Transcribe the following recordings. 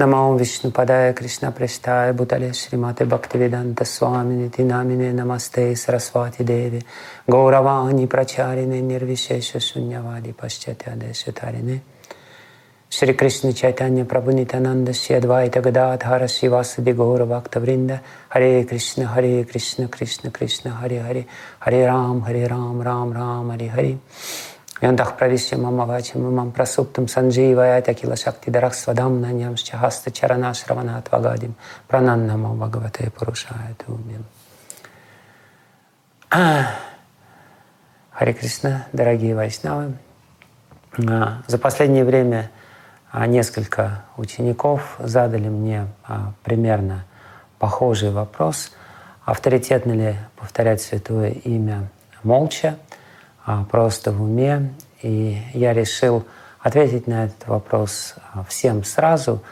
नमो विष्णुपदाय कृष्णपृष्ठाय भूतले श्रीमते भक्तिवेदान्त स्वामिनिति नामिने नमस्ते सरस्वती देवे। गौरवाणी प्रचारिणे निर्विशेष शून्यवादी पश्चात्यादेशतारिणे श्री कृष्ण चैतन्य प्रभु नित्यानंद श्री अद्वैत गदाधार श्रीवासदि गौर भक्तवृंद हरे कृष्ण हरे कृष्ण कृष्ण कृष्ण, हरे हरे हरे राम हरे राम राम राम, हरे हरे। Мамам прасуптам сандживая такила шакти дарах свадам на ням шчахаста чарана шравана твагадим прананна мам бхагавате пурушая тумим. Харе Кришна, дорогие вайшнавы, а, за последнее время а, несколько учеников задали мне а, примерно похожий вопрос, авторитетно ли повторять святое имя молча, просто в уме. И я решил ответить на этот вопрос а, всем сразу,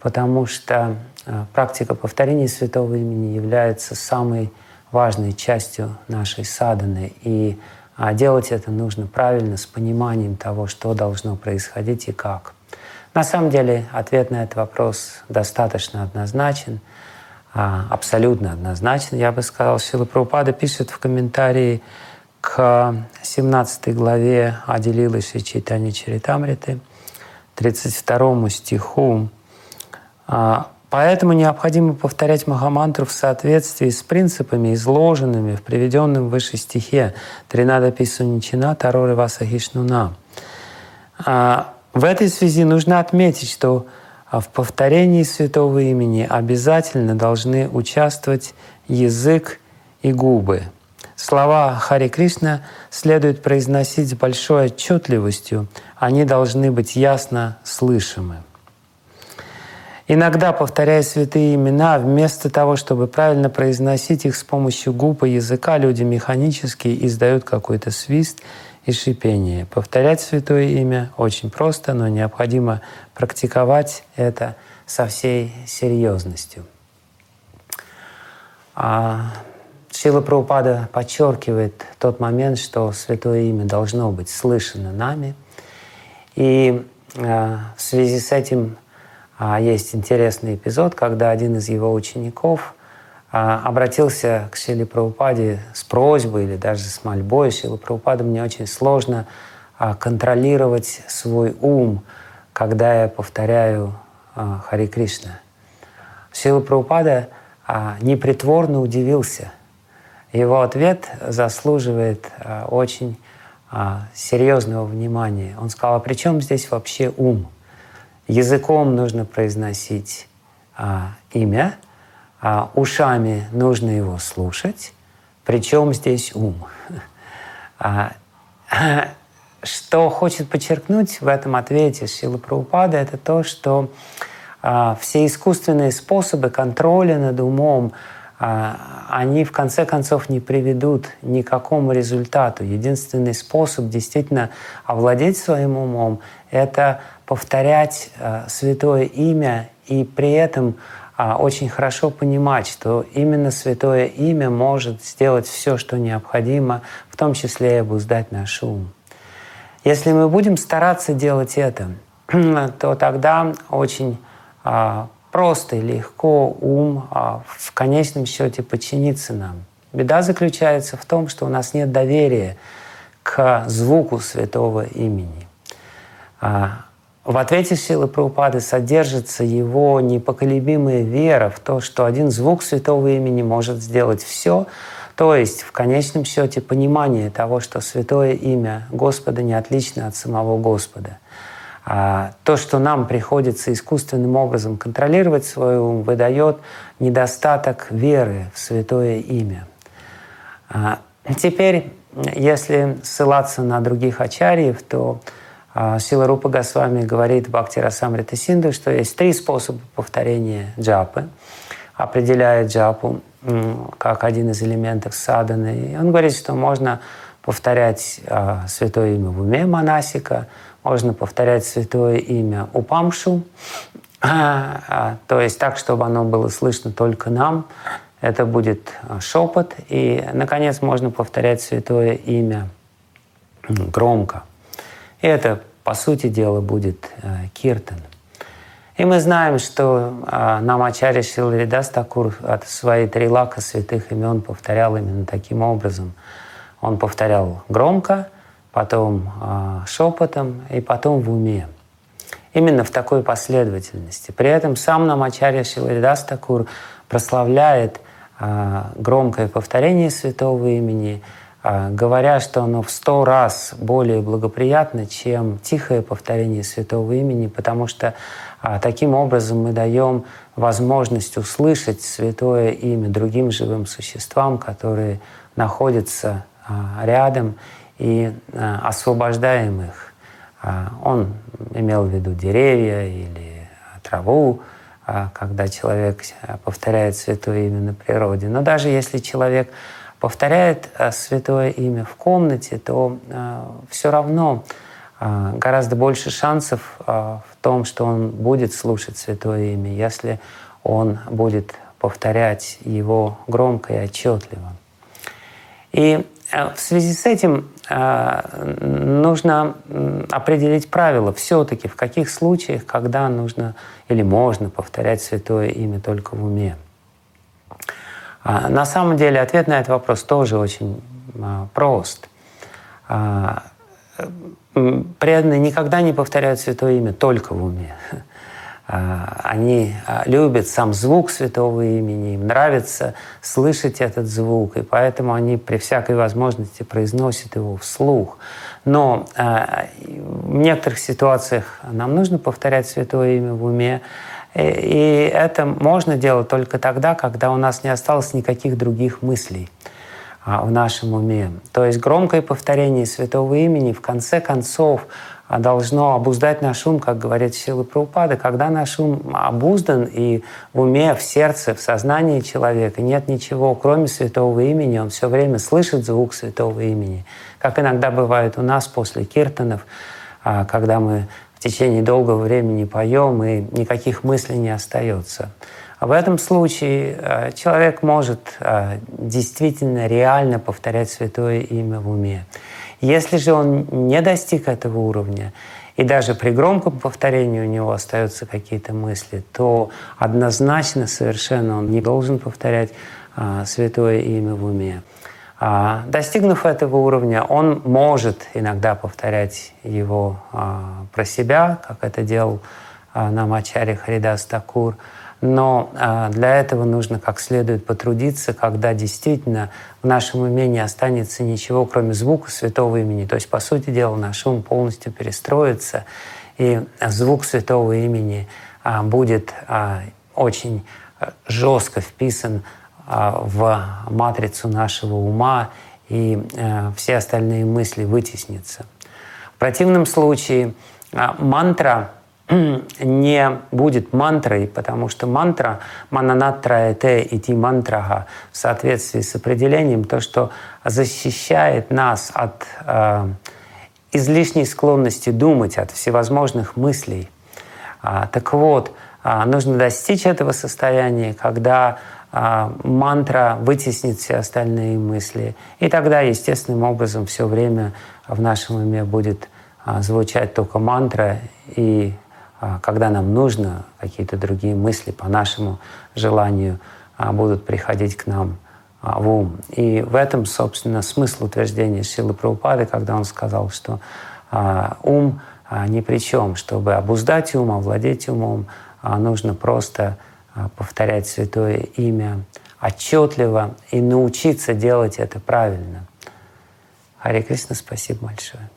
потому что а, практика повторения святого имени является самой важной частью нашей саданы. И делать это нужно правильно, с пониманием того, что должно происходить и как. На самом деле ответ на этот вопрос достаточно однозначен, абсолютно однозначен, я бы сказал. Шила Прабхупада пишет в комментарии к 17 главе Аделилы Шичитани Чаритамриты, 32 стиху. А, Поэтому необходимо повторять Махамантру в соответствии с принципами, изложенными в приведенном выше стихе Тринада Писуничина Тароры Васахишнуна. А, в этой связи нужно отметить, что в повторении святого имени обязательно должны участвовать язык и губы – Слова Хари Кришна следует произносить с большой отчетливостью, они должны быть ясно слышимы. Иногда, повторяя святые имена, вместо того, чтобы правильно произносить их с помощью губ и языка, люди механически издают какой-то свист и шипение. Повторять святое имя очень просто, но необходимо практиковать это со всей серьезностью. А Шила Прабхупада подчеркивает тот момент, что Святое Имя должно быть слышано нами. И э, в связи с этим э, есть интересный эпизод, когда один из его учеников э, обратился к Шиле Прабхупаде с просьбой или даже с мольбой. Шила Прабхупада мне очень сложно э, контролировать свой ум, когда я повторяю э, Хари Кришна. Шила Прабхупада э, непритворно удивился – его ответ заслуживает а, очень а, серьезного внимания. Он сказал, а при чем здесь вообще ум? Языком нужно произносить а, имя, а ушами нужно его слушать. Причем здесь ум? Что хочет подчеркнуть в этом ответе Шила Праупада, это то, что все искусственные способы контроля над умом, они в конце концов не приведут ни к какому результату. Единственный способ действительно овладеть своим умом — это повторять а, святое имя и при этом а, очень хорошо понимать, что именно святое имя может сделать все, что необходимо, в том числе и обуздать наш ум. Если мы будем стараться делать это, то тогда очень просто и легко ум а в конечном счете подчинится нам. Беда заключается в том, что у нас нет доверия к звуку святого имени. А, в ответе силы Прабхупады содержится его непоколебимая вера в то, что один звук святого имени может сделать все, то есть в конечном счете понимание того, что святое имя Господа не отлично от самого Господа – то, что нам приходится искусственным образом контролировать свой ум, выдает недостаток веры в святое имя. А теперь, если ссылаться на других ачарьев, то а, Сила Рупа Госвами говорит Бхакти Расамрита Синду, что есть три способа повторения джапы, определяя джапу как один из элементов саданы. И он говорит, что можно повторять святое имя в уме монасика – можно повторять святое имя Упамшу, а, а, то есть так, чтобы оно было слышно только нам. Это будет а, шепот. И, наконец, можно повторять святое имя громко. И это, по сути дела, будет киртан. И мы знаем, что Намачарья Шиларидас Такур от своей трилака святых имен повторял именно таким образом. Он повторял громко, потом а, шепотом и потом в уме. Именно в такой последовательности. При этом сам Намачарья Шиларидас Такур прославляет а, громкое повторение святого имени, а, говоря, что оно в сто раз более благоприятно, чем тихое повторение святого имени, потому что таким образом мы даем возможность услышать святое имя другим живым существам, которые находятся рядом, и а, освобождаем их. Он имел в виду деревья или траву, когда человек повторяет святое имя на природе. Но даже если человек повторяет святое имя в комнате, то все равно а, гораздо больше шансов а, в том, что он будет слушать Святое Имя, если он будет повторять его громко и отчетливо. И а, в связи с этим нужно определить правила все-таки, в каких случаях, когда нужно или можно повторять Святое Имя только в уме. На самом деле ответ на этот вопрос тоже очень прост преданные никогда не повторяют Святое Имя только в уме. А, они а, любят сам звук Святого Имени, им нравится слышать этот звук, и поэтому они при всякой возможности произносят его вслух. Но а, в некоторых ситуациях нам нужно повторять Святое Имя в уме, и это можно делать только тогда, когда у нас не осталось никаких других мыслей. В нашем уме. То есть громкое повторение святого имени в конце концов должно обуздать наш ум, как говорит Силы Праупады. Когда наш ум обуздан и в уме, в сердце, в сознании человека нет ничего, кроме святого имени, он все время слышит звук святого имени. Как иногда бывает у нас после киртанов, а, когда мы в течение долгого времени поем, и никаких мыслей не остается. В этом случае э, человек может действительно реально повторять святое имя в уме. Если же он не достиг этого уровня, и даже при громком повторении у него остаются какие-то мысли, то однозначно совершенно он не должен повторять э, святое имя в уме. А, достигнув этого уровня, он может иногда повторять его про себя, как это делал нам Ачарья Харидас Такур, но а, для этого нужно как следует потрудиться, когда действительно в нашем уме не останется ничего, кроме звука святого имени. То есть, по сути дела, наш ум полностью перестроится, и звук святого имени а, будет а, очень жестко вписан в матрицу нашего ума, и все остальные мысли вытеснятся. В противном случае мантра не будет мантрой, потому что мантра мананатра эте ити мантрага в соответствии с определением то, что защищает нас от э, излишней склонности думать, от всевозможных мыслей. А, так вот, а, нужно достичь этого состояния, когда а, мантра вытеснит все остальные мысли. И тогда естественным образом все время в нашем уме будет а, звучать только мантра и когда нам нужно, какие-то другие мысли по нашему желанию а, будут приходить к нам а, в ум. И в этом, собственно, смысл утверждения Силы Прабхупады, когда он сказал, что ум ни при чем. Чтобы обуздать ум, овладеть умом, нужно просто повторять святое имя отчетливо и научиться делать это правильно. Харе Кришна, спасибо большое.